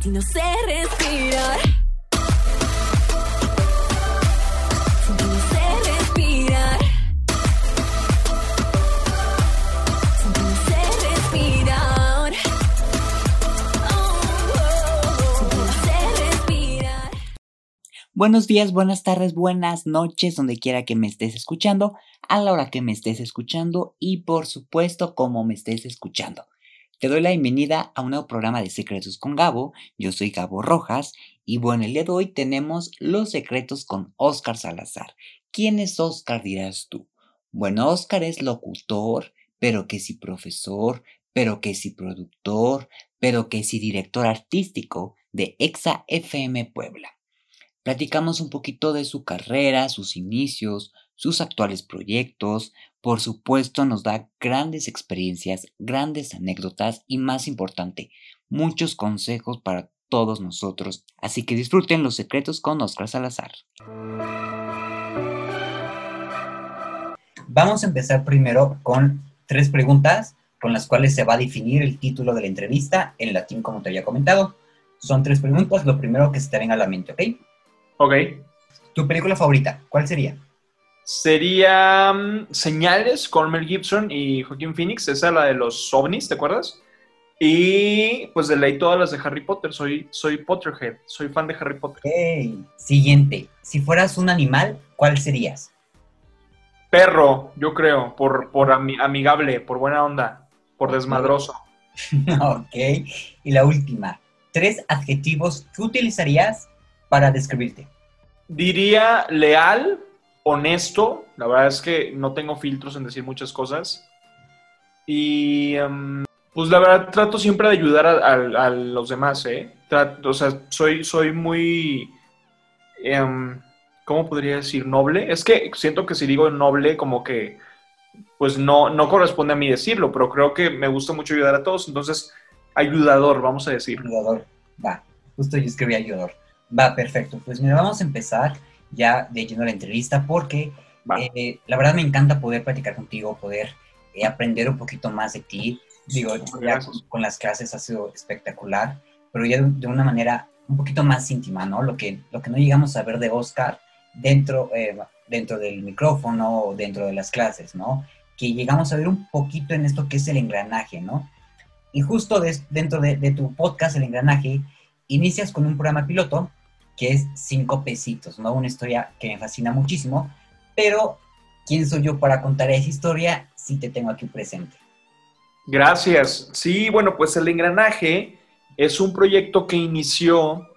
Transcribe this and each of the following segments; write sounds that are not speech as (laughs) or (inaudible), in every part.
Sin respirar. Respirar. Respirar. Respirar. Buenos días, buenas tardes, buenas noches, donde quiera que me estés escuchando, a la hora que me estés escuchando y por supuesto como me estés escuchando. Te doy la bienvenida a un nuevo programa de Secretos con Gabo. Yo soy Gabo Rojas y bueno, el día de hoy tenemos Los Secretos con Oscar Salazar. ¿Quién es Oscar dirás tú? Bueno, Oscar es locutor, pero que si profesor, pero que si productor, pero que si director artístico de Exa FM Puebla. Platicamos un poquito de su carrera, sus inicios, sus actuales proyectos. Por supuesto, nos da grandes experiencias, grandes anécdotas y, más importante, muchos consejos para todos nosotros. Así que disfruten los secretos con Oscar Salazar. Vamos a empezar primero con tres preguntas con las cuales se va a definir el título de la entrevista en latín, como te había comentado. Son tres preguntas, lo primero que se te venga a la mente, ¿ok? Ok. ¿Tu película favorita? ¿Cuál sería? Sería mm, Señales con Mel Gibson y Joaquín Phoenix. Esa es la de los ovnis, ¿te acuerdas? Y pues de ley todas las de Harry Potter. Soy, soy Potterhead. Soy fan de Harry Potter. Ok. Siguiente. Si fueras un animal, ¿cuál serías? Perro, yo creo. Por, por ami- amigable, por buena onda, por desmadroso. (laughs) ok. Y la última. Tres adjetivos que utilizarías para describirte. Diría leal, honesto. La verdad es que no tengo filtros en decir muchas cosas. Y em, pues la verdad trato siempre de ayudar a, a- los demás, ¿eh? Trato- o sea, soy, soy muy... em, ¿Cómo podría decir? Noble. Es que siento que si digo noble, como que pues no, no corresponde a mí decirlo, pero creo que me gusta mucho ayudar a todos. Entonces, ayudador, vamos a decir. Ayudador. Va. Justo yo escribí ayudador. Va, perfecto. Pues mira, vamos a empezar ya de lleno la entrevista porque eh, la verdad me encanta poder platicar contigo, poder eh, aprender un poquito más de ti. Digo, ya con, con las clases ha sido espectacular, pero ya de, de una manera un poquito más íntima, ¿no? Lo que, lo que no llegamos a ver de Oscar dentro, eh, dentro del micrófono o dentro de las clases, ¿no? Que llegamos a ver un poquito en esto que es el engranaje, ¿no? Y justo des- dentro de, de tu podcast, El Engranaje, inicias con un programa piloto que es Cinco Pesitos, ¿no? Una historia que me fascina muchísimo, pero ¿quién soy yo para contar esa historia si te tengo aquí presente? Gracias. Sí, bueno, pues el engranaje es un proyecto que inició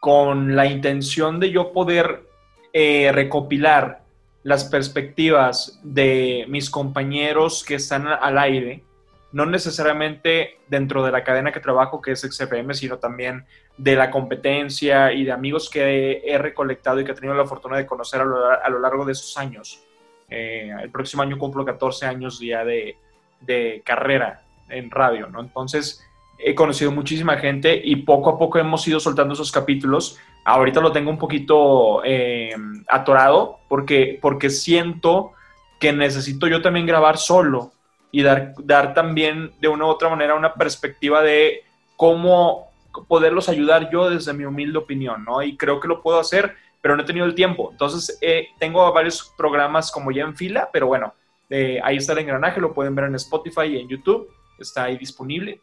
con la intención de yo poder eh, recopilar las perspectivas de mis compañeros que están al aire, no necesariamente dentro de la cadena que trabajo, que es XFM, sino también de la competencia y de amigos que he recolectado y que he tenido la fortuna de conocer a lo, largo de esos años. Eh, el próximo año cumplo 14 años ya de, de carrera en radio, ¿no? Entonces he conocido muchísima gente y poco a poco hemos ido soltando esos capítulos. Ahorita lo tengo un poquito eh, atorado porque, porque siento que necesito yo también grabar solo y dar, dar también de una u otra manera una perspectiva de cómo poderlos ayudar yo desde mi humilde opinión, ¿no? Y creo que lo puedo hacer, pero no he tenido el tiempo. Entonces, eh, tengo varios programas como ya en fila, pero bueno, eh, ahí está el engranaje, lo pueden ver en Spotify y en YouTube, está ahí disponible.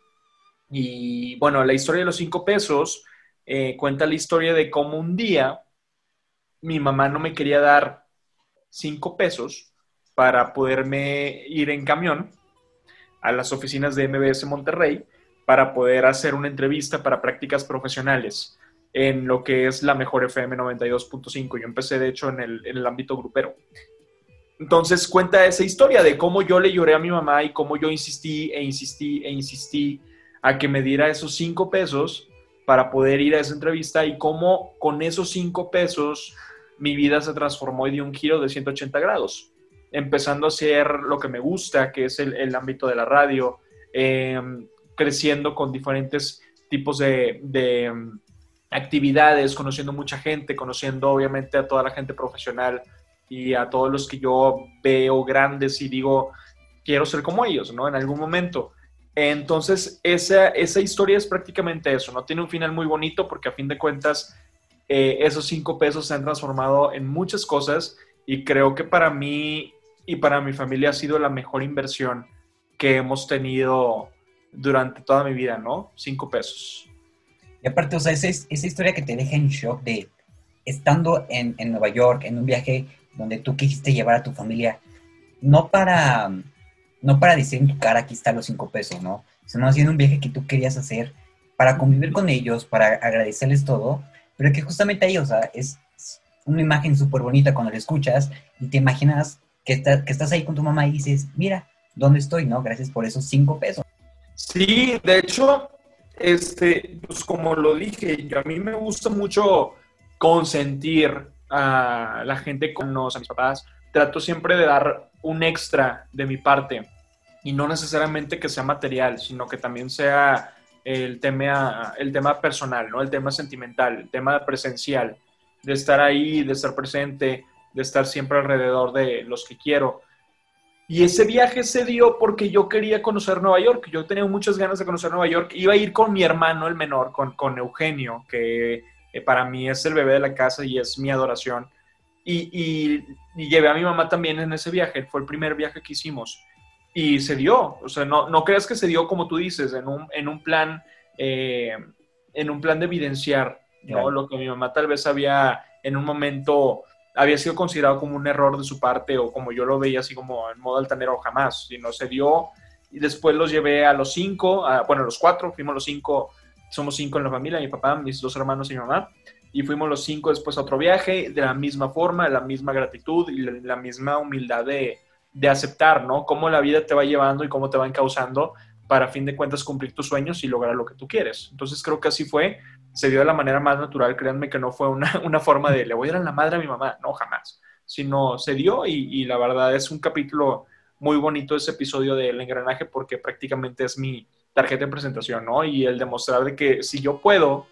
Y bueno, la historia de los cinco pesos eh, cuenta la historia de cómo un día mi mamá no me quería dar cinco pesos para poderme ir en camión a las oficinas de MBS Monterrey para poder hacer una entrevista para prácticas profesionales en lo que es la mejor FM 92.5. Yo empecé, de hecho, en el, en el ámbito grupero. Entonces cuenta esa historia de cómo yo le lloré a mi mamá y cómo yo insistí e insistí e insistí a que me diera esos cinco pesos para poder ir a esa entrevista y cómo con esos cinco pesos mi vida se transformó y dio un giro de 180 grados, empezando a hacer lo que me gusta, que es el, el ámbito de la radio, eh, creciendo con diferentes tipos de, um, actividades, conociendo mucha gente, conociendo obviamente a toda la gente profesional y a todos los que yo veo grandes y digo, quiero ser como ellos, ¿no? En algún momento. Entonces, esa, esa historia es prácticamente eso, no tiene un final muy bonito porque a fin de cuentas eh, esos cinco pesos se han transformado en muchas cosas y creo que para mí y para mi familia ha sido la mejor inversión que hemos tenido durante toda mi vida, ¿no? Cinco pesos. Y aparte, o sea, esa, esa historia que te deja en shock de estando en, en Nueva York, en un viaje donde tú quisiste llevar a tu familia, no para no para decir en tu cara, aquí están los cinco pesos, ¿no? Sino haciendo un viaje que tú querías hacer para convivir con ellos, para agradecerles todo, pero que justamente ahí, o sea, es una imagen súper bonita cuando la escuchas y te imaginas que, que estás ahí con tu mamá y dices, mira, ¿dónde estoy, no? Gracias por esos cinco pesos. Sí, de hecho, este, pues como lo dije, yo, a mí me gusta mucho consentir a la gente con los, a mis papás. Trato siempre de dar un extra de mi parte y no necesariamente que sea material, sino que también sea el tema, el tema personal, ¿no? El tema sentimental, el tema presencial, de estar ahí, de estar presente, de estar siempre alrededor de los que quiero. Y ese viaje se dio porque yo quería conocer Nueva York. Yo tenía muchas ganas de conocer Nueva York. Iba a ir con mi hermano, el menor, con, con Eugenio, que eh, para mí es el bebé de la casa y es mi adoración. Y, llevé a mi mamá también en ese viaje, fue el primer viaje que hicimos. Y se dio, o sea, no, no creas que se dio como tú dices, en un, en un plan, eh, en un plan de evidenciar, ¿no? Lo que mi mamá tal vez había en un momento, había sido considerado como un error de su parte o como yo lo veía así como en modo altanero jamás, sino se dio. Y después los llevé a los cinco, bueno, a los cuatro, fuimos los cinco, somos cinco en la familia, mi papá, mis dos hermanos y mi mamá y fuimos los cinco después a otro viaje, de la misma forma, la misma gratitud y la, misma humildad de, de, aceptar, ¿no? Cómo la vida te va llevando y cómo te va encauzando para a fin de cuentas cumplir tus sueños y lograr lo que tú quieres. Entonces creo que así fue, se dio de la manera más natural, créanme que no fue una, (laughs) una forma de le voy a dar a la madre a mi mamá, no, jamás, sino se dio y, y la verdad es un capítulo muy bonito ese episodio del engranaje porque prácticamente es mi tarjeta de presentación, ¿no? Y el demostrar de que si yo puedo,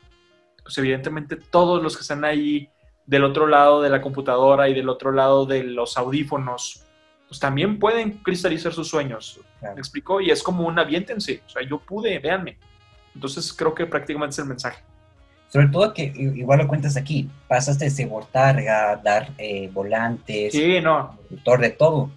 pues evidentemente todos los que están ahí del otro lado de la computadora y del otro lado de los audífonos, pues también pueden cristalizar sus sueños. ¿Me explico? Y es como un aviéntense. O sea, yo pude, véanme. Entonces creo que prácticamente es el mensaje. Sobre todo que igual lo cuentas aquí, pasaste de botarga, dar eh, volantes, sí, no. de todo.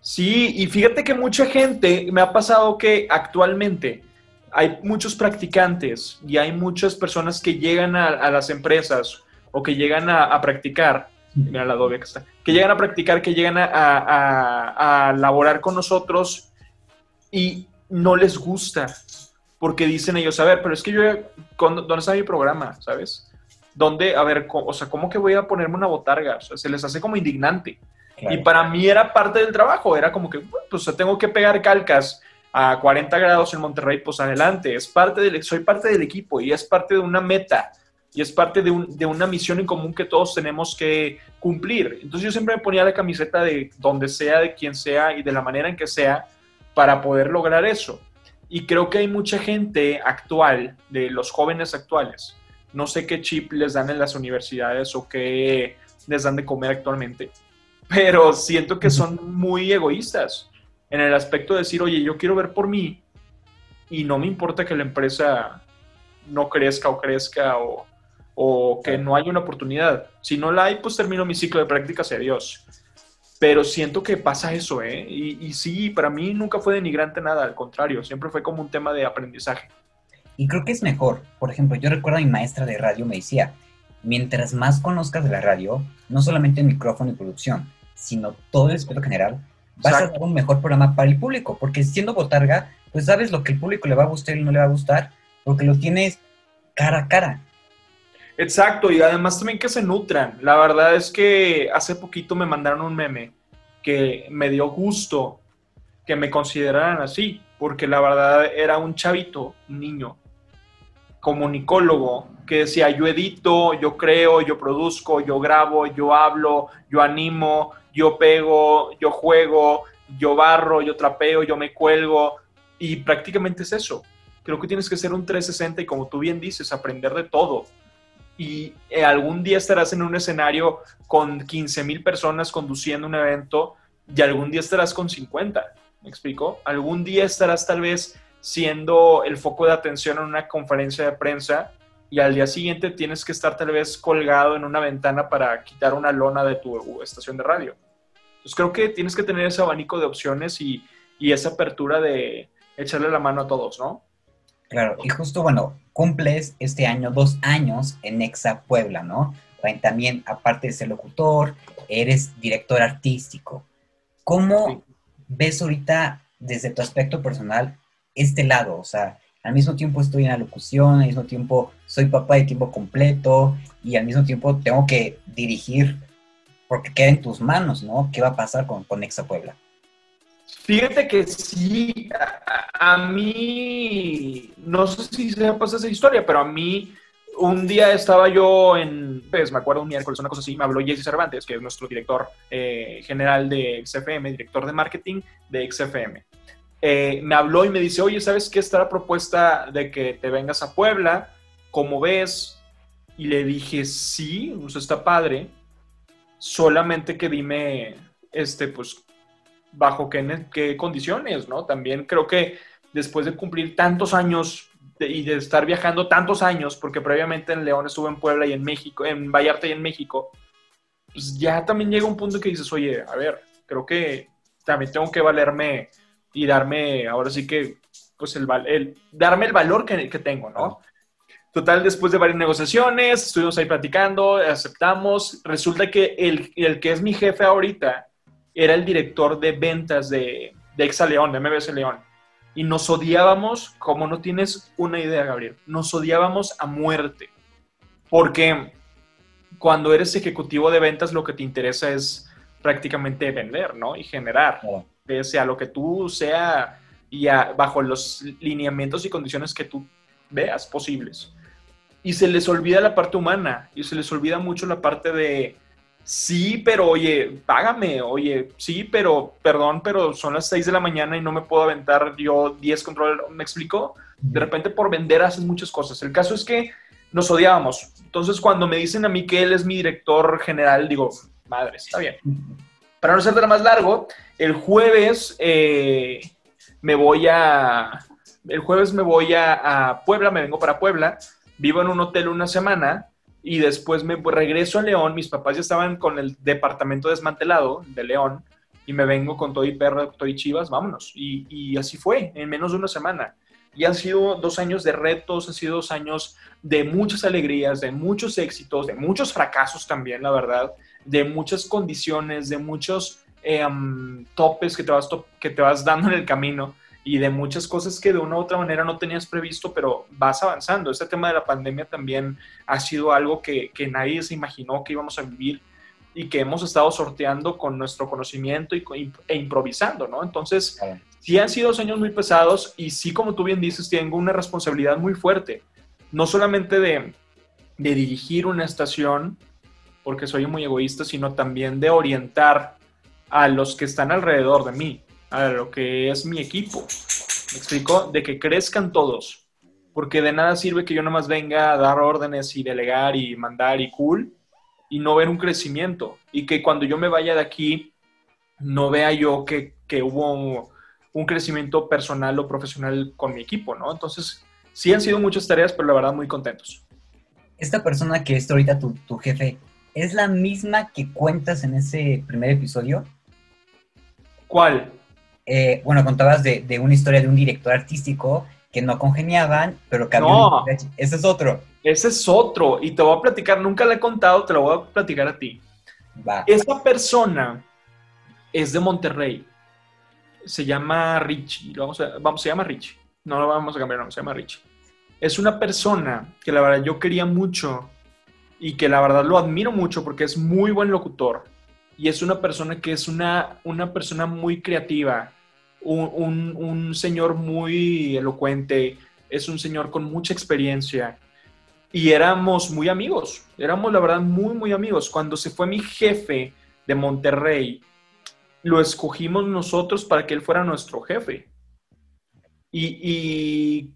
Sí, y fíjate que mucha gente me ha pasado que actualmente hay muchos practicantes y hay muchas personas que llegan a, las empresas o que llegan a, practicar, mira la doble que está, que llegan a practicar, que llegan a, a laborar con nosotros y no les gusta porque dicen ellos, a ver, pero es que yo, ¿dónde está mi programa? ¿Sabes? ¿Dónde, a ver, o sea, ¿cómo que voy a ponerme una botarga? O sea, se les hace como indignante. Y para mí era parte del trabajo, era como que, pues tengo que pegar calcas a 40 grados en Monterrey, pues adelante, es parte del, soy parte del equipo y es parte de una meta y es parte de, una misión en común que todos tenemos que cumplir. Entonces yo siempre me ponía la camiseta de donde sea, de quien sea y de la manera en que sea para poder lograr eso. Y creo que hay mucha gente actual, de los jóvenes actuales, no sé qué chip les dan en las universidades o qué les dan de comer actualmente, pero siento que son muy egoístas en el aspecto de decir, oye, yo quiero ver por mí y no me importa que la empresa no crezca o crezca o, que no haya una oportunidad. Si no la hay, pues termino mi ciclo de prácticas y adiós. Pero siento que pasa eso, ¿eh? Y, y sí, para mí nunca fue denigrante nada, al contrario, siempre fue como un tema de aprendizaje. Y creo que es mejor. Por ejemplo, yo recuerdo a mi maestra de radio me decía, mientras más conozcas de la radio, no solamente el micrófono y producción, sino todo el aspecto general, vas a dar un mejor programa para el público, porque siendo botarga, pues sabes lo que el público le va a gustar y no le va a gustar, porque lo tienes cara a cara. Exacto, y además también que se nutran. La verdad es que hace poquito me mandaron un meme que me dio gusto que me consideraran así, porque la verdad era un chavito, un niño, comunicólogo, que decía, yo edito, yo creo, yo produzco, yo grabo, yo hablo, yo animo, yo pego, yo juego, yo barro, yo trapeo, yo me cuelgo y prácticamente es eso. Creo que tienes que ser un 360 y como tú bien dices, aprender de todo. Y eh, algún día estarás en un escenario con 15 mil personas conduciendo un evento y algún día estarás con 50. ¿Me explico? Algún día estarás tal vez siendo el foco de atención en una conferencia de prensa y al día siguiente tienes que estar tal vez colgado en una ventana para quitar una lona de tu estación de radio. Entonces creo que tienes que tener ese abanico de opciones y, y esa apertura de echarle la mano a todos, ¿no? Claro, y justo, bueno, cumples este año dos años en Exa Puebla, ¿no? También, aparte de ser locutor, eres director artístico. ¿Cómo ves ahorita, desde tu aspecto personal, este lado? O sea, al mismo tiempo estoy en la locución, al mismo tiempo soy papá de tiempo completo y al mismo tiempo tengo que dirigir porque queda en tus manos, ¿no? ¿Qué va a pasar con, con Exa Puebla? Fíjate que sí, a, mí, no sé si se pasa esa historia, pero a mí un día estaba yo en, pues me acuerdo un miércoles, una cosa así, me habló Jesse Cervantes, que es nuestro director eh, general de XFM, director de marketing de XFM. Eh, me habló y me dice, oye, ¿sabes qué está la propuesta de que te vengas a Puebla? ¿Cómo ves? Y le dije, sí, pues está padre, solamente que dime, este, pues, bajo qué, qué condiciones, ¿no? También creo que después de cumplir tantos años y de estar viajando tantos años, porque previamente en León estuve en Puebla y en México, en Vallarta y en México, pues ya también llega un punto que dices, oye, a ver, creo que también tengo que valerme y darme, ahora sí que, pues el, darme el valor que, que tengo, ¿no? Total, después de varias negociaciones, estuvimos ahí platicando, aceptamos. Resulta que el, el que es mi jefe ahorita era el director de ventas de, de Exa León, de MBS León y nos odiábamos como no tienes una idea, Gabriel. Nos odiábamos a muerte. Porque cuando eres ejecutivo de ventas, lo que te interesa es prácticamente vender, ¿no? Y generar, pese a lo que tú sea y bajo los lineamientos y condiciones que tú veas posibles. Y se les olvida la parte humana y se les olvida mucho la parte de sí, pero oye, págame, oye, sí, pero perdón, pero son las 6 de la mañana y no me puedo aventar yo 10 controles, ¿me explico? De repente por vender hacen muchas cosas. El caso es que nos odiábamos. Entonces cuando me dicen a mí que él es mi director general, digo, madre, está bien. Para no ser de más largo, el jueves eh, me voy a... El jueves me voy a, a Puebla, me vengo para Puebla, vivo en un hotel una semana, y después me regreso a León, mis papás ya estaban con el departamento desmantelado de León y me vengo con todo y perro, todo y chivas, vámonos. Y, así fue, en menos de una semana. Y han sido dos años de retos, han sido dos años de muchas alegrías, de muchos éxitos, de muchos fracasos también, la verdad, de muchas condiciones, de muchos em, topes que te, vas que te vas dando en el camino y de muchas cosas que de una u otra manera no tenías previsto, pero vas avanzando. Este tema de la pandemia también ha sido algo que, que nadie se imaginó que íbamos a vivir y que hemos estado sorteando con nuestro conocimiento y, e improvisando, ¿no? Entonces, sí han sido dos años muy pesados y sí, como tú bien dices, tengo una responsabilidad muy fuerte, no solamente de, de dirigir una estación, porque soy muy egoísta, sino también de orientar a los que están alrededor de mí a lo que es mi equipo. ¿Me explico? De que crezcan todos. Porque de nada sirve que yo nomás venga a dar órdenes y delegar y mandar y cool y no ver un crecimiento. Y que cuando yo me vaya de aquí no vea yo que, que hubo un, crecimiento personal o profesional con mi equipo, ¿no? Entonces, sí han sido muchas tareas, pero la verdad muy contentos. Esta persona que es ahorita tu, tu jefe, ¿es la misma que cuentas en ese primer episodio? ¿Cuál? Eh, bueno, contabas de, una historia de un director artístico que no congeniaban, pero que no, ese es otro. Ese es otro, y te voy a platicar, nunca le he contado, te lo voy a platicar a ti. Va. Esa persona es de Monterrey, se llama Richie, vamos a, vamos, se llama Richie, no lo vamos a cambiar, no, se llama Richie. Es una persona que la verdad yo quería mucho y que la verdad lo admiro mucho porque es muy buen locutor y es una persona que es una, una persona muy creativa, un, señor muy elocuente, es un señor con mucha experiencia y éramos muy amigos, éramos la verdad muy, muy amigos. Cuando se fue mi jefe de Monterrey, lo escogimos nosotros para que él fuera nuestro jefe. Y, y,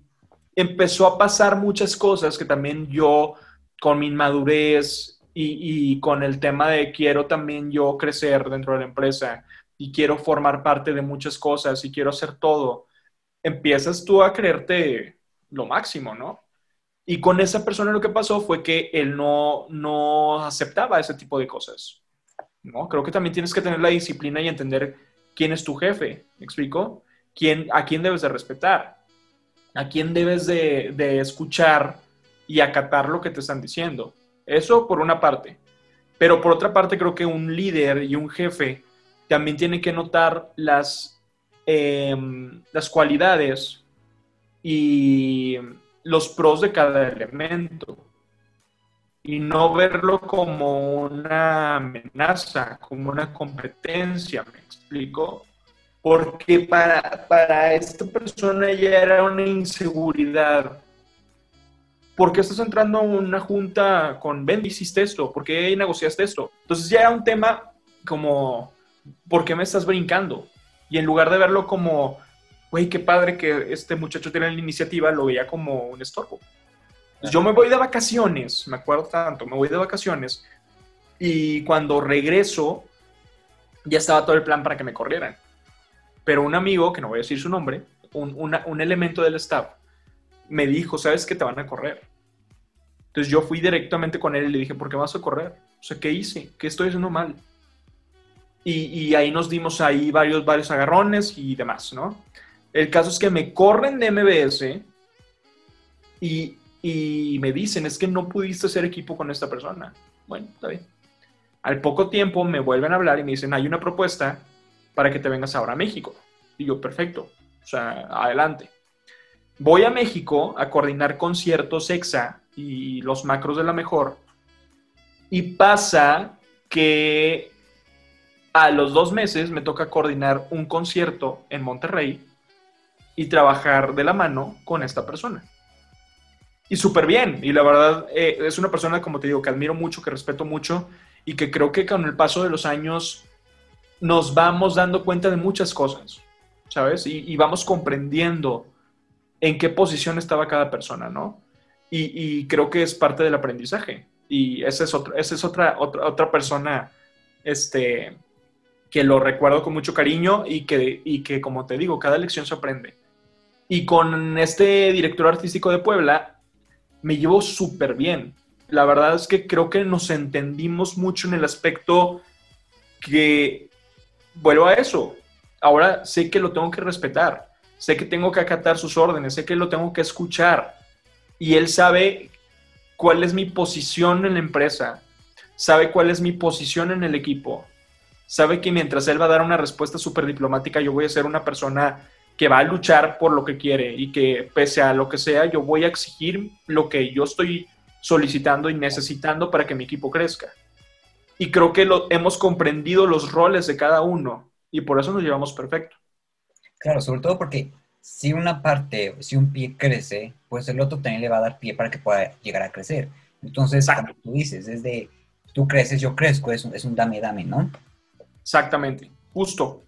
empezó a pasar muchas cosas que también yo, con mi inmadurez y, con el tema de quiero también yo crecer dentro de la empresa y quiero formar parte de muchas cosas y quiero hacer todo. empiezas tú a creerte lo máximo, ¿no? Y con esa persona lo que pasó fue que él no, no aceptaba ese tipo de cosas, ¿no? Creo que también tienes que tener la disciplina y entender quién es tu jefe, ¿me explico? ¿Quién, a quién debes de respetar, a quién debes de, de escuchar y acatar lo que te están diciendo. Eso por una parte. Pero por otra parte, creo que un líder y un jefe también tiene que notar las, em, las cualidades y los pros de cada elemento. Y no verlo como una amenaza, como una competencia, ¿me explico? Porque para, para esta persona ya era una inseguridad ¿por qué estás entrando a una junta con Ben? ¿Hiciste esto? ¿Por qué negociaste esto? Entonces ya era un tema como, ¿por qué me estás brincando? Y en lugar de verlo como, güey, qué padre que este muchacho tiene la iniciativa, lo veía como un estorbo. Entonces, yo me voy de vacaciones, me acuerdo tanto, me voy de vacaciones y cuando regreso ya estaba todo el plan para que me corrieran. Pero un amigo, que no voy a decir su nombre, un, un elemento del staff, me dijo, ¿sabes que te van a correr? Entonces yo fui directamente con él y le dije, ¿por qué vas a correr? O sea, ¿qué hice? ¿Qué estoy haciendo mal? Y, ahí nos dimos ahí varios, varios agarrones y demás, ¿no? El caso es que me corren de MBS y, y me dicen, es que no pudiste hacer equipo con esta persona. Bueno, está bien. Al poco tiempo me vuelven a hablar y me dicen, hay una propuesta para que te vengas ahora a México. Y yo, perfecto. O sea, adelante voy a México a coordinar conciertos EXA y los macros de la mejor. Y pasa que a los dos meses me toca coordinar un concierto en Monterrey y trabajar de la mano con esta persona. Y súper bien. Y la verdad, eh, es una persona, como te digo, que admiro mucho, que respeto mucho y que creo que con el paso de los años nos vamos dando cuenta de muchas cosas, ¿sabes? Y, y vamos comprendiendo en qué posición estaba cada persona, ¿no? Y, creo que es parte del aprendizaje. Y esa es, otra, persona este, que lo recuerdo con mucho cariño y que, y que, como te digo, cada lección se aprende. Y con este director artístico de Puebla me llevo súper bien. La verdad es que creo que nos entendimos mucho en el aspecto que, vuelvo a eso, ahora sé que lo tengo que respetar sé que tengo que acatar sus órdenes, sé que lo tengo que escuchar y él sabe cuál es mi posición en la empresa, sabe cuál es mi posición en el equipo, sabe que mientras él va a dar una respuesta súper diplomática, yo voy a ser una persona que va a luchar por lo que quiere y que pese a lo que sea, yo voy a exigir lo que yo estoy solicitando y necesitando para que mi equipo crezca. Y creo que lo, hemos comprendido los roles de cada uno y por eso nos llevamos perfecto. Claro, sobre todo porque si una parte, si un pie crece, pues el otro también le va a dar pie para que pueda llegar a crecer. Entonces, como tú dices, es de tú creces, yo crezco, es un, es un dame, dame, ¿no? Exactamente, justo.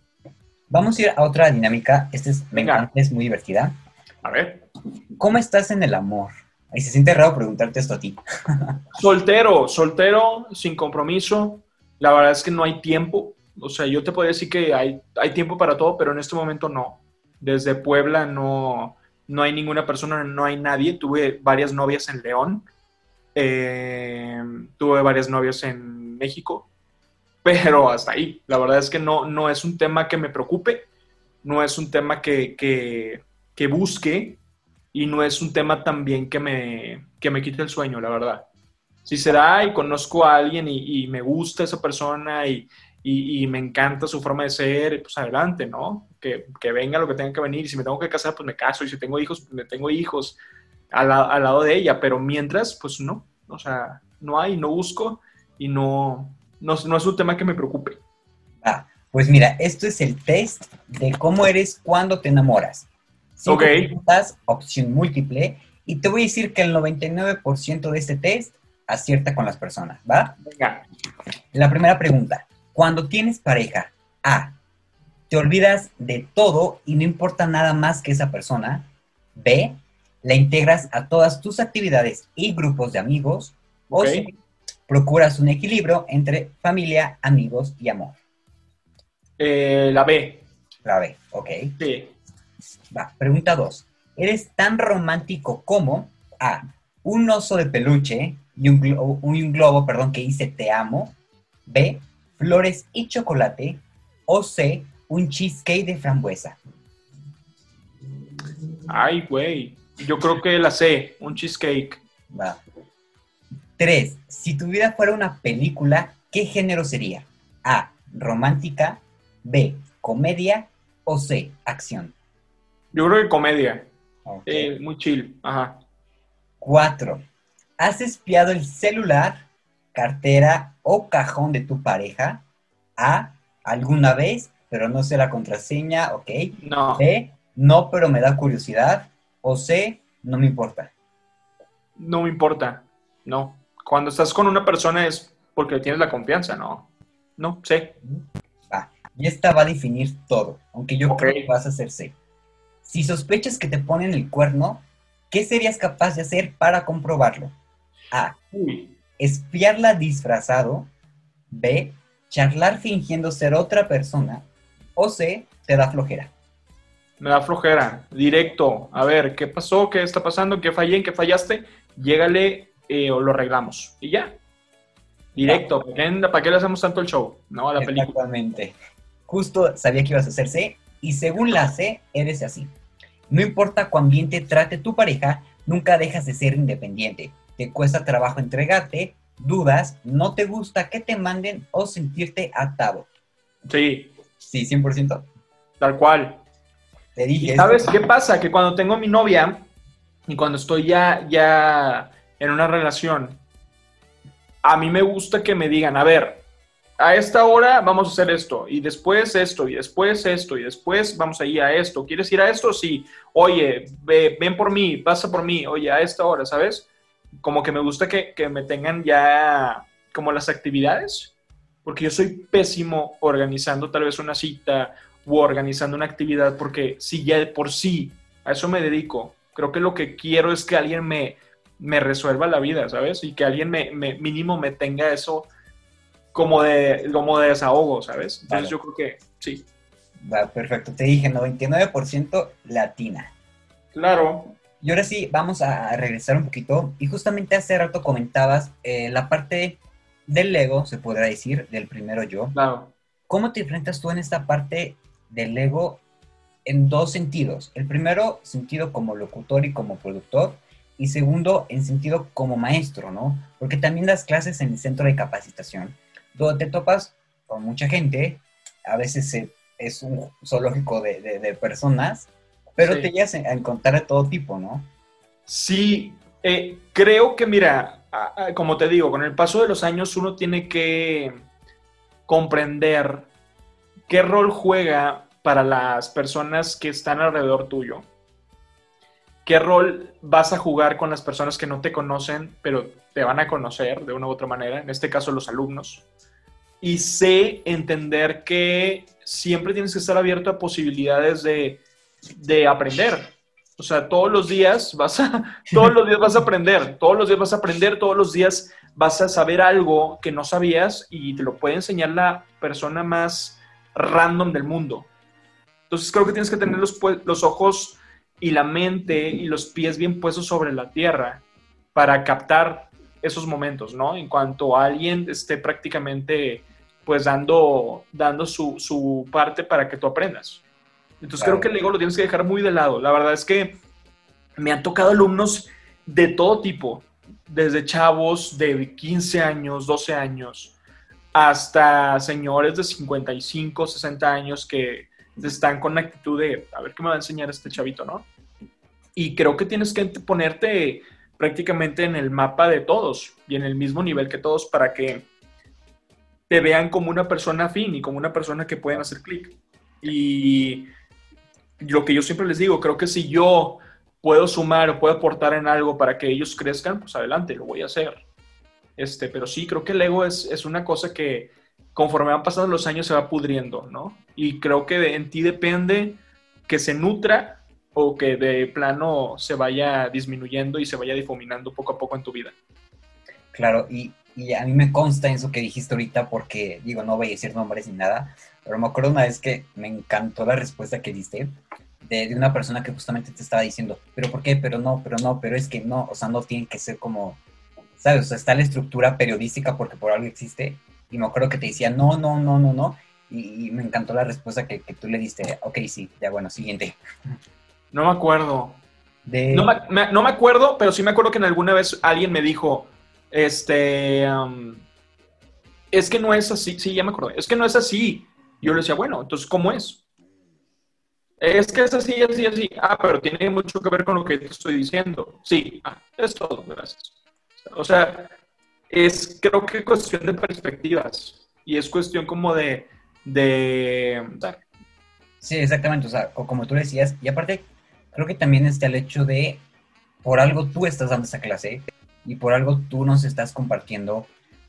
Vamos a ir a otra dinámica. Esta es, Venga. es muy divertida. A ver. ¿Cómo estás en el amor? Ahí se siente raro preguntarte esto a ti. (laughs) soltero, soltero, sin compromiso. La verdad es que no hay tiempo. O sea, yo te puedo decir que hay, hay tiempo para todo, pero en este momento no. Desde Puebla no, no hay ninguna persona, no hay nadie. Tuve varias novias en León, eh, tuve varias novias en México, pero hasta ahí. La verdad es que no, no es un tema que me preocupe, no es un tema que, que, que busque y no es un tema también que me, que me quite el sueño, la verdad. Si será y conozco a alguien y, y me gusta esa persona y, y, me encanta su forma de ser, pues adelante, ¿no? Que, que, venga lo que tenga que venir. Y si me tengo que casar, pues me caso. Y si tengo hijos, pues me tengo hijos al, al lado de ella. Pero mientras, pues no. O sea, no hay, no busco y no, no, no es un tema que me preocupe. Ah, pues mira, esto es el test de cómo eres cuando te enamoras. Cinco ok. Preguntas, opción múltiple. Y te voy a decir que el 99% de este test acierta con las personas, ¿va? Venga. La primera pregunta. Cuando tienes pareja, A, te olvidas de todo y no importa nada más que esa persona. B, la integras a todas tus actividades y grupos de amigos. O C, procuras un equilibrio entre familia, amigos y amor. Eh, la B. La B, ok. Sí. Va, pregunta 2. ¿Eres tan romántico como A. Un oso de peluche y un globo, un globo perdón, que dice te amo. B. Flores y chocolate. O C. Un cheesecake de frambuesa. Ay, güey. Yo creo que la sé, un cheesecake. Va. 3. Si tu vida fuera una película, ¿qué género sería? A. Romántica. B. Comedia. O C. Acción. Yo creo que comedia. Eh, muy chill. Ajá. 4. ¿Has espiado el celular, cartera o cajón de tu pareja? A. Alguna vez, pero no sé la contraseña, ok. No. B. No, pero me da curiosidad. O C. No me importa. No me importa. No. Cuando estás con una persona es porque tienes la confianza, ¿no? No, sé. Va. Y esta va a definir todo, aunque yo creo que vas a hacer C. Si sospechas que te ponen el cuerno, ¿qué serías capaz de hacer para comprobarlo? A. Uy. Espiarla disfrazado. B. Charlar fingiendo ser otra persona. O C. Te da flojera. Me da flojera. Directo. A ver, ¿qué pasó? ¿Qué está pasando? ¿Qué fallé? ¿En qué fallaste? Llégale eh, o lo arreglamos. Y ya. Directo. ¿Para qué, ¿Para qué le hacemos tanto el show? No, a la película. Exactamente. Justo sabía que ibas a hacer C. Y según la C, eres así. No importa cuán bien te trate tu pareja, nunca dejas de ser independiente. Te cuesta trabajo entregarte, dudas, no te gusta que te manden o sentirte atado. Sí, Sí, 100%. tal cual. Te dije. ¿Y sabes qué pasa? Que cuando tengo mi novia y cuando estoy ya, ya en una relación, a mí me gusta que me digan, a ver, a esta hora vamos a hacer esto, y después esto, y después esto, y después vamos a ir a esto. ¿Quieres ir a esto? Sí. Oye, ve- ven por mí, pasa por mí, oye, a esta hora, ¿sabes? Como que me gusta que, que me tengan ya como las actividades, porque yo soy pésimo organizando tal vez una cita u organizando una actividad, porque si ya de por sí a eso me dedico, creo que lo que quiero es que alguien me, me resuelva la vida, ¿sabes? Y que alguien me, me- mínimo me tenga eso como de, como de desahogo, ¿sabes? Entonces Vale. yo creo que sí. Va, perfecto. Te dije 99% latina. Claro, Y ahora sí, vamos a regresar un poquito. Y justamente hace rato comentabas eh, la parte del ego, se podrá decir, del primero yo. claro. ¿Cómo te enfrentas tú en esta parte del ego en dos sentidos? El primero, sentido como locutor y como productor. Y segundo, en sentido como maestro, ¿no? Porque también das clases en el centro de capacitación, donde te topas con mucha gente. A veces es un zoológico de, de- de personas, pero Sí. te llegas a encontrar de todo tipo, ¿no? Sí, eh, creo que mira, como te digo, con el paso de los años uno tiene que comprender qué rol juega para las personas que están alrededor tuyo. ¿Qué rol vas a jugar con las personas que no te conocen, pero te van a conocer de una u otra manera? En este caso, los alumnos. Y sé entender que siempre tienes que estar abierto a posibilidades de, de aprender. O sea, todos los días vas a, (laughs) todos los días vas a aprender, todos los días vas a aprender, todos los días vas a saber algo que no sabías y te lo puede enseñar la persona más random del mundo. Entonces creo que tienes que tener los, los ojos y la mente y los pies bien puestos sobre la tierra para captar esos momentos, ¿no? En cuanto alguien esté prácticamente pues dando, dando su, su parte para que tú aprendas. Entonces Claro. creo que el ego lo tienes que dejar muy de lado. La verdad es que me han tocado alumnos de todo tipo, desde chavos de 15 años, 12 años, hasta señores de 55, 60 años que están con la actitud de, a ver qué me va a enseñar este chavito, ¿no? Y creo que tienes que ponerte prácticamente en el mapa de todos y en el mismo nivel que todos para que te vean como una persona afín y como una persona que pueden hacer clic. Y lo que yo siempre les digo, creo que si yo puedo sumar o puedo aportar en algo para que ellos crezcan, pues adelante, lo voy a hacer. Este, pero sí, creo que el ego es, es una cosa que conforme van pasando los años se va pudriendo, ¿no? Y creo que en ti depende que se nutra o que de plano se vaya disminuyendo y se vaya difuminando poco a poco en tu vida. Claro, y, y a mí me consta eso que dijiste ahorita porque, digo, no voy a decir nombres ni nada, pero me acuerdo una vez que me encantó la respuesta que diste, de, de una persona que justamente te estaba diciendo, pero ¿por qué? Pero no, pero no, pero es que no, o sea, no tiene que ser como, ¿sabes? O sea, está la estructura periodística porque por algo existe. Y me acuerdo que te decía, no, no, no, no, no. Y, y me encantó la respuesta que, que tú le diste. Ok, sí, ya bueno, siguiente. No me acuerdo. De... No me, no me acuerdo, pero sí me acuerdo que en alguna vez alguien me dijo, este, es que no es así, sí, ya me acuerdo, es que no es así. Yo le decía, bueno, entonces, ¿cómo es? Es que es así, así, así. Ah, pero tiene mucho que ver con lo que te estoy diciendo. Sí, ah, es todo, gracias. O sea, es creo que cuestión de perspectivas y es cuestión como de, de, Sí, exactamente, o sea, co- como tú decías, y aparte, creo que también está el hecho de, por algo tú estás dando esa clase y por algo tú nos estás compartiendo,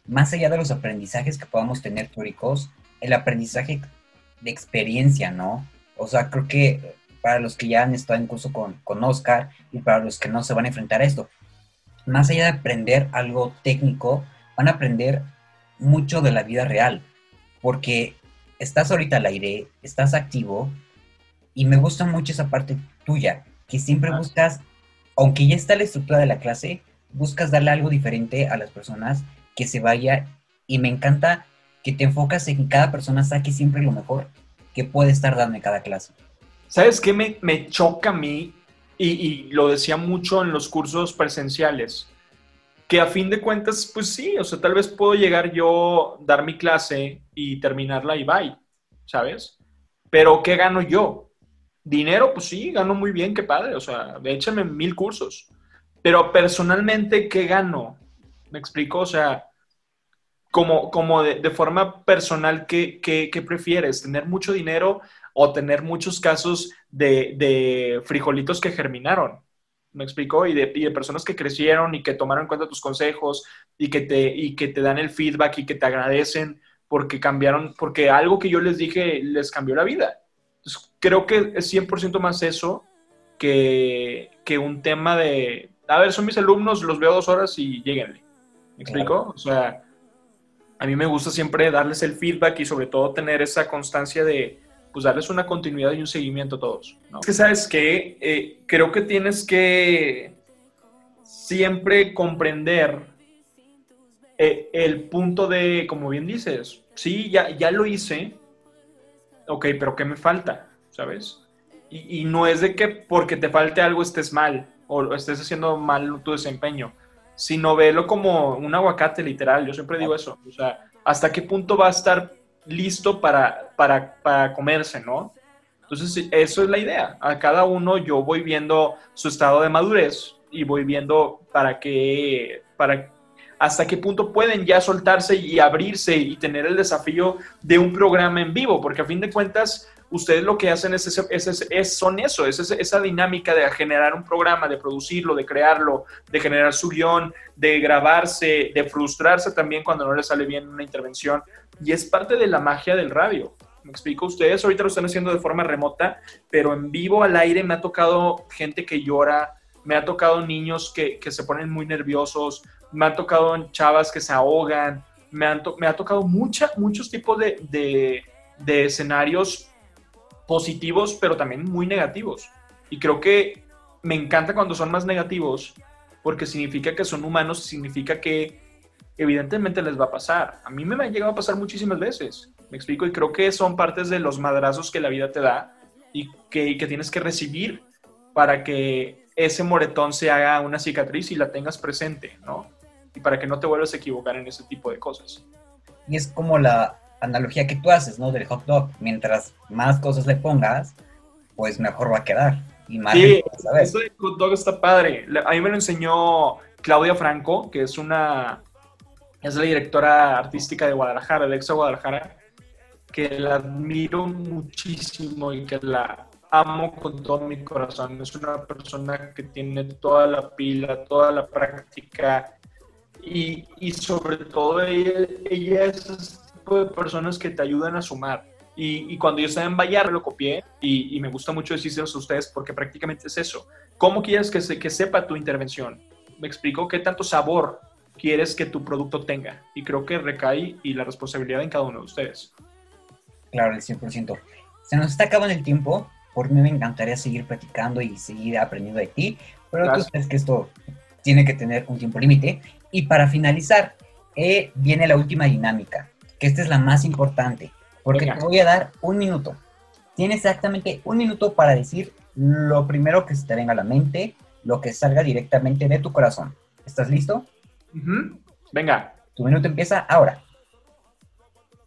más allá de los aprendizajes que podamos tener teóricos, el aprendizaje de experiencia, ¿no? O sea, creo que para los que ya han estado en curso con, con Oscar y para los que no se van a enfrentar a esto, más allá de aprender algo técnico, van a aprender mucho de la vida real, porque estás ahorita al aire, estás activo y me gusta mucho esa parte tuya, que siempre buscas, aunque ya está la estructura de la clase, buscas darle algo diferente a las personas, que se vaya y me encanta que te enfocas en que cada persona saque siempre lo mejor que puede estar dando en cada clase. ¿Sabes qué me, me choca a mí? Y, lo decía mucho en los cursos presenciales, que a fin de cuentas, pues sí, o sea, tal vez puedo llegar yo, dar mi clase y terminarla y bye, ¿sabes? Pero ¿qué gano yo? Dinero, pues sí, gano muy bien, qué padre, o sea, échame mil cursos. Pero personalmente, ¿qué gano? ¿Me explico? O sea, como, como de, de forma personal, ¿qué, qué, qué prefieres? ¿Tener mucho dinero o tener muchos casos de, de frijolitos que germinaron? ¿Me explico? Y de, y de personas que crecieron y que tomaron en cuenta tus consejos y que, te, y que te dan el feedback y que te agradecen porque cambiaron, porque algo que yo les dije les cambió la vida. Entonces, creo que es 100% más eso que, que un tema de, a ver, son mis alumnos, los veo dos horas y lleguenle. ¿Me explico? O sea, a mí me gusta siempre darles el feedback y sobre todo tener esa constancia de, pues, darles una continuidad y un seguimiento a todos. Es que, ¿sabes qué? Eh, creo que tienes que siempre comprender eh, el punto de, como bien dices, sí, ya, ya lo hice, ok, pero ¿qué me falta? ¿Sabes? Y, y no es de que porque te falte algo estés mal o estés haciendo mal tu desempeño, sino velo como un aguacate literal, yo siempre digo eso, o sea, hasta qué punto va a estar listo para, para, para comerse, ¿no? Entonces, eso es la idea. A cada uno yo voy viendo su estado de madurez y voy viendo para qué, para hasta qué punto pueden ya soltarse y abrirse y tener el desafío de un programa en vivo, porque a fin de cuentas ustedes lo que hacen es, ese- es- es- son eso, es esa dinámica de generar un programa, de producirlo, de crearlo, de generar su guion, de grabarse, de frustrarse también cuando no les sale bien una intervención, y es parte de la magia del radio. Me explico, ustedes ahorita lo están haciendo de forma remota, pero en vivo al aire me ha tocado gente que llora, me ha tocado niños que, que se ponen muy nerviosos, me ha tocado chavas que se ahogan, me, han me ha tocado mucha, muchos tipos de, de, de escenarios positivos, pero también muy negativos. Y creo que me encanta cuando son más negativos, porque significa que son humanos, significa que evidentemente les va a pasar. A mí me ha llegado a pasar muchísimas veces, me explico, y creo que son partes de los madrazos que la vida te da y que, y que tienes que recibir para que ese moretón se haga una cicatriz y la tengas presente, ¿no? Y para que no te vuelvas a equivocar en ese tipo de cosas. Y es como la analogía que tú haces, ¿no? Del hot dog. Mientras más cosas le pongas, pues mejor va a quedar. Y más Sí, ver. Eso de hot dog está padre. A mí me lo enseñó Claudia Franco, que es una es la directora artística de Guadalajara, de Exa Guadalajara, que la admiro muchísimo y que la amo con todo mi corazón. Es una persona que tiene toda la pila, toda la práctica y, y sobre todo ella, ella es de personas que te ayudan a sumar. Y, y cuando yo estaba en Vallarta lo copié y, y me gusta mucho decírselos a ustedes porque prácticamente es eso. ¿Cómo quieres que, se, que sepa tu intervención? Me explico qué tanto sabor quieres que tu producto tenga. Y creo que recae y la responsabilidad en cada uno de ustedes. Claro, el 100%. Se nos está acabando el tiempo, por mí me encantaría seguir platicando y seguir aprendiendo de ti, pero Gracias. tú sabes que esto tiene que tener un tiempo límite. Y para finalizar, eh, viene la última dinámica, que esta es la más importante, porque Venga. te voy a dar un minuto. Tienes exactamente un minuto para decir lo primero que se te venga a la mente, lo que salga directamente de tu corazón. ¿Estás listo? Venga. Tu minuto empieza ahora.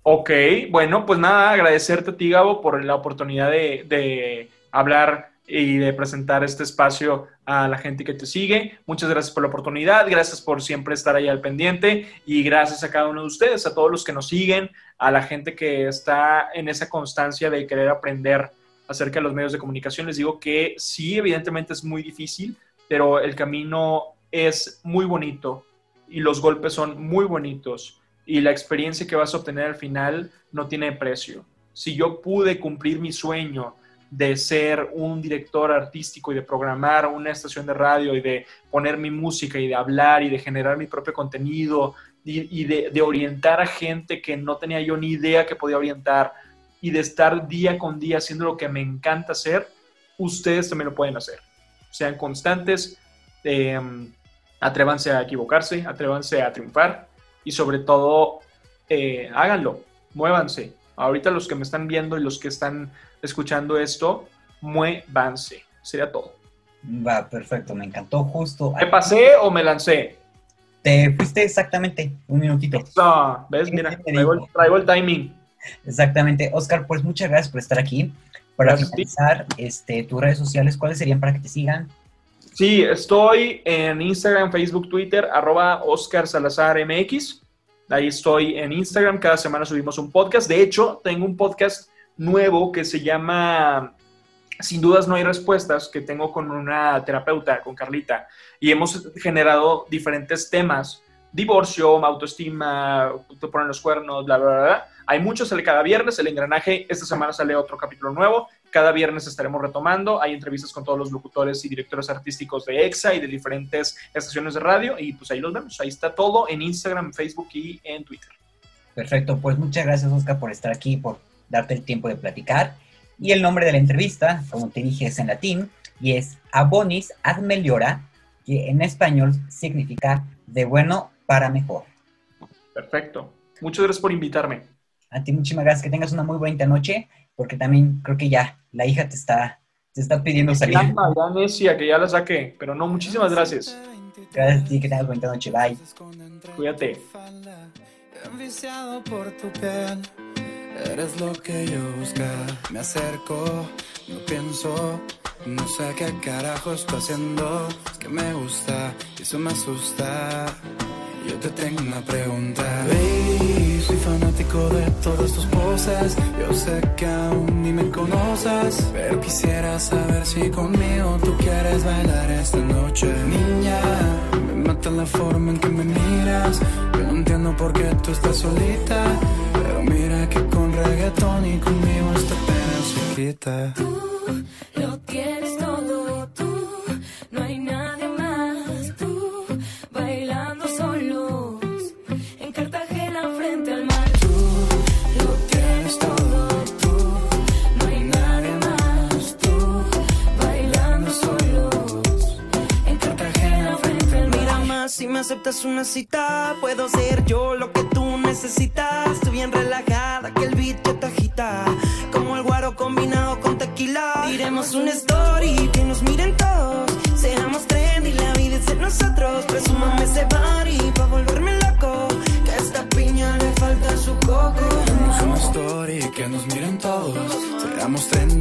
Ok, bueno, pues nada, agradecerte a ti, Gabo, por la oportunidad de, de hablar y de presentar este espacio a la gente que te sigue. Muchas gracias por la oportunidad, gracias por siempre estar ahí al pendiente y gracias a cada uno de ustedes, a todos los que nos siguen, a la gente que está en esa constancia de querer aprender acerca de los medios de comunicación. Les digo que sí, evidentemente es muy difícil, pero el camino es muy bonito y los golpes son muy bonitos y la experiencia que vas a obtener al final no tiene precio. Si yo pude cumplir mi sueño de ser un director artístico y de programar una estación de radio y de poner mi música y de hablar y de generar mi propio contenido y, de orientar a gente que no tenía yo ni idea que podía orientar y de estar día con día haciendo lo que me encanta hacer, ustedes también lo pueden hacer. Sean constantes, eh, atrévanse a equivocarse, atrévanse a triunfar y sobre todo eh, háganlo, muévanse. Ahorita los que me están viendo y los que están escuchando esto, muévanse. Sería todo. Va, perfecto, me encantó justo. ¿Me pasé o me lancé? Te fuiste exactamente un minutito. No, ¿ves? Mira, traigo el, traigo el timing. Exactamente. Oscar, pues muchas gracias por estar aquí. Para Gracias finalizar, este, tus redes sociales, ¿cuáles serían para que te sigan? Sí, estoy en Instagram, Facebook, Twitter, arroba Oscar Salazar MX. Ahí estoy en Instagram, cada semana subimos un podcast. De hecho, tengo un podcast nuevo que se llama Sin dudas no hay respuestas, que tengo con una terapeuta, con Carlita, y hemos generado diferentes temas. Divorcio, autoestima, te ponen los cuernos, bla, bla, bla. Hay muchos, sale cada viernes, el engranaje, esta semana sale otro capítulo nuevo, cada viernes estaremos retomando, hay entrevistas con todos los locutores y directores artísticos de EXA y de diferentes estaciones de radio, y pues ahí los vemos, ahí está todo en Instagram, Facebook y en Twitter. Perfecto, pues muchas gracias Oscar por estar aquí, por darte el tiempo de platicar. Y el nombre de la entrevista, como te dije, es en latín y es Abonis ad meliora, que en español significa de bueno para mejor. Perfecto. Muchas gracias por invitarme. A ti muchísimas gracias, que tengas una muy bonita noche, porque también creo que ya la hija te está, te está pidiendo salir. Ya, ya necia, que ya la saqué, pero no, muchísimas gracias. Gracias a ti, que tengas bonita noche, bye. Cuídate. Enviciado por tu piel, eres lo que yo buscaba. Me acerco, no pienso, no sé qué carajo estoy haciendo. Es que me gusta y eso me asusta. Yo te tengo una pregunta. Baby, soy fanático de todas tus poses. Yo sé que aún ni me conoces, pero quisiera saber si conmigo tú quieres bailar esta noche. Niña, me mata la forma en que me miras. Yo no entiendo por qué tú estás solita, pero mira que con reggaetón y conmigo esta pena se quita. Aceptas una cita, puedo ser yo lo que tú necesitas. Estoy bien relajada, que el beat te agita. Como el guaro combinado con tequila. Diremos una story, que nos miren todos. Seamos trendy, la vida es de nosotros. Presúmame ese body pa' volverme loco. Que a esta piña le falta su coco. Hagamos una story que nos miren todos. Seamos trendy,